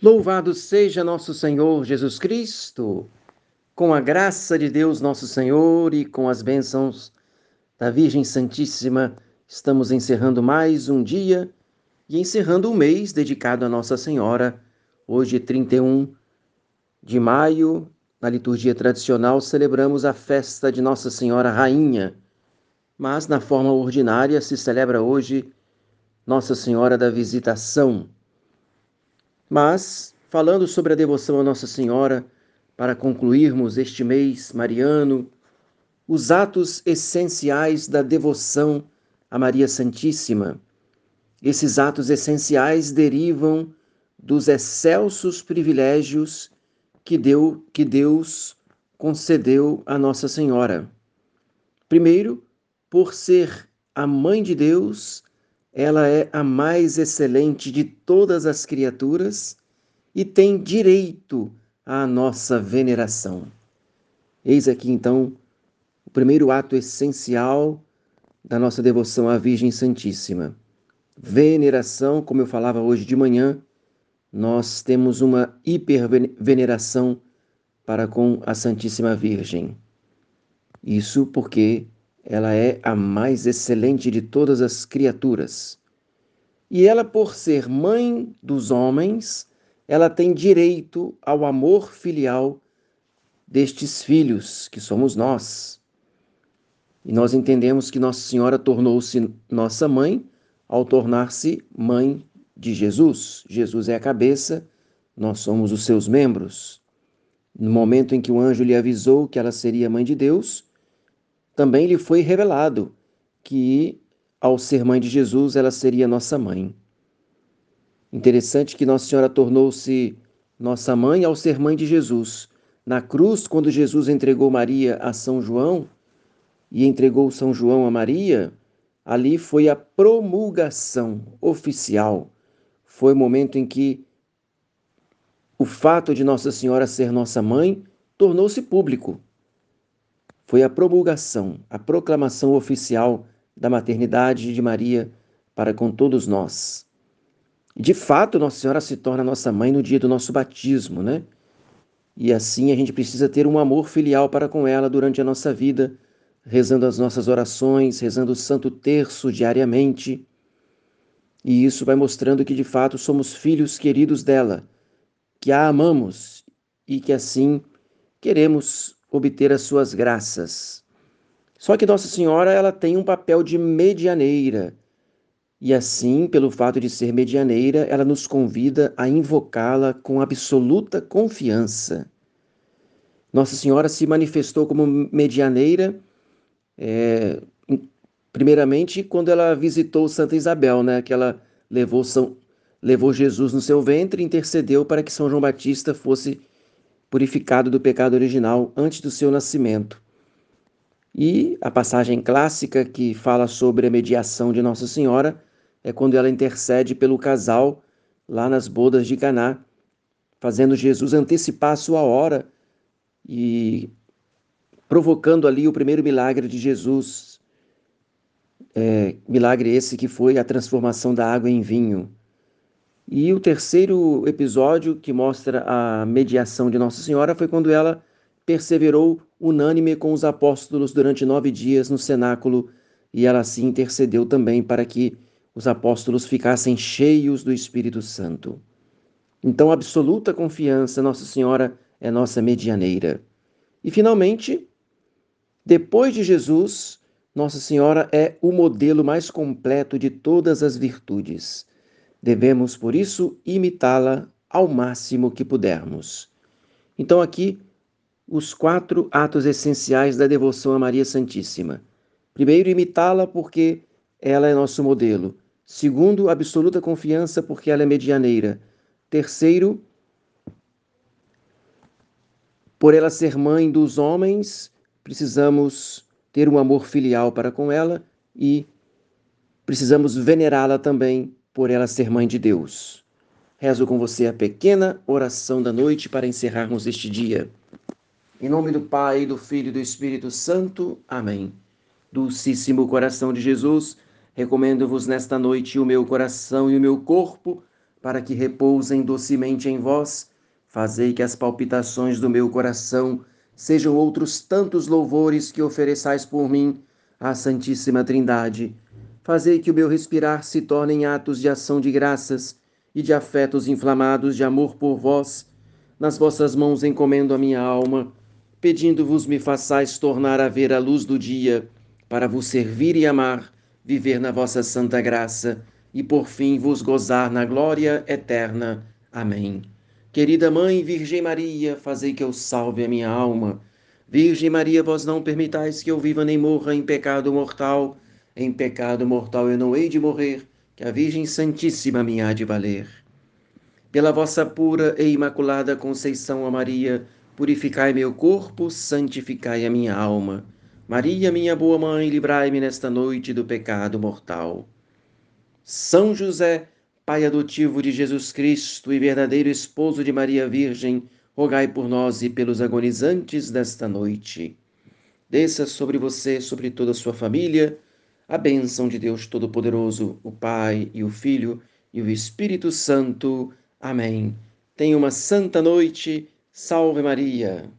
Louvado seja nosso Senhor Jesus Cristo, com a graça de Deus nosso Senhor e com as bênçãos da Virgem Santíssima, estamos encerrando mais um dia e encerrando um mês dedicado a Nossa Senhora. Hoje, 31 de maio, na liturgia tradicional, celebramos a festa de Nossa Senhora Rainha, mas na forma ordinária se celebra hoje Nossa Senhora da Visitação mas, falando sobre a devoção a Nossa Senhora, para concluirmos este mês mariano, os atos essenciais da devoção a Maria Santíssima. Esses atos essenciais derivam dos excelsos privilégios que, deu, que Deus concedeu a Nossa Senhora. Primeiro, por ser a mãe de Deus ela é a mais excelente de todas as criaturas e tem direito à nossa veneração. Eis aqui então o primeiro ato essencial da nossa devoção à Virgem Santíssima. Veneração, como eu falava hoje de manhã, nós temos uma hiperveneração para com a Santíssima Virgem. Isso porque ela é a mais excelente de todas as criaturas. E ela, por ser mãe dos homens, ela tem direito ao amor filial destes filhos, que somos nós. E nós entendemos que Nossa Senhora tornou-se nossa mãe ao tornar-se mãe de Jesus. Jesus é a cabeça, nós somos os seus membros. No momento em que o anjo lhe avisou que ela seria mãe de Deus, também lhe foi revelado que, ao ser mãe de Jesus, ela seria nossa mãe. Interessante que Nossa Senhora tornou-se nossa mãe ao ser mãe de Jesus. Na cruz, quando Jesus entregou Maria a São João e entregou São João a Maria, ali foi a promulgação oficial. Foi o momento em que o fato de Nossa Senhora ser nossa mãe tornou-se público foi a promulgação, a proclamação oficial da maternidade de Maria para com todos nós. De fato, Nossa Senhora se torna nossa mãe no dia do nosso batismo, né? E assim a gente precisa ter um amor filial para com ela durante a nossa vida, rezando as nossas orações, rezando o Santo Terço diariamente. E isso vai mostrando que de fato somos filhos queridos dela, que a amamos e que assim queremos obter as suas graças. Só que Nossa Senhora ela tem um papel de medianeira. E assim, pelo fato de ser medianeira, ela nos convida a invocá-la com absoluta confiança. Nossa Senhora se manifestou como medianeira, é, primeiramente quando ela visitou Santa Isabel, né? Que ela levou, São, levou Jesus no seu ventre e intercedeu para que São João Batista fosse purificado do pecado original antes do seu nascimento. E a passagem clássica que fala sobre a mediação de Nossa Senhora é quando ela intercede pelo casal lá nas bodas de Caná, fazendo Jesus antecipar a sua hora e provocando ali o primeiro milagre de Jesus. É, milagre esse que foi a transformação da água em vinho. E o terceiro episódio que mostra a mediação de Nossa Senhora foi quando ela perseverou unânime com os apóstolos durante nove dias no cenáculo e ela assim intercedeu também para que os apóstolos ficassem cheios do Espírito Santo. Então, absoluta confiança, Nossa Senhora é nossa medianeira. E finalmente, depois de Jesus, Nossa Senhora é o modelo mais completo de todas as virtudes. Devemos, por isso, imitá-la ao máximo que pudermos. Então, aqui, os quatro atos essenciais da devoção a Maria Santíssima. Primeiro, imitá-la porque ela é nosso modelo. Segundo, absoluta confiança porque ela é medianeira. Terceiro, por ela ser mãe dos homens, precisamos ter um amor filial para com ela e precisamos venerá-la também por ela ser mãe de Deus. Rezo com você a pequena oração da noite para encerrarmos este dia. Em nome do Pai, do Filho e do Espírito Santo. Amém. Dulcíssimo coração de Jesus, recomendo-vos nesta noite o meu coração e o meu corpo para que repousem docemente em vós. Fazei que as palpitações do meu coração sejam outros tantos louvores que ofereçais por mim à Santíssima Trindade. Fazei que o meu respirar se torne em atos de ação de graças e de afetos inflamados de amor por vós. Nas vossas mãos encomendo a minha alma, pedindo-vos me façais tornar a ver a luz do dia, para vos servir e amar, viver na vossa santa graça e por fim vos gozar na glória eterna. Amém. Querida Mãe, Virgem Maria, fazei que eu salve a minha alma. Virgem Maria, vós não permitais que eu viva nem morra em pecado mortal. Em pecado mortal eu não hei de morrer, que a Virgem Santíssima me há de valer. Pela vossa pura e imaculada conceição a Maria, purificai meu corpo, santificai a minha alma. Maria, minha boa mãe, livrai-me nesta noite do pecado mortal. São José, Pai adotivo de Jesus Cristo e verdadeiro esposo de Maria Virgem, rogai por nós e pelos agonizantes desta noite. Desça sobre você, sobre toda a sua família, a bênção de Deus Todo-Poderoso, o Pai e o Filho e o Espírito Santo. Amém. Tenha uma santa noite. Salve Maria.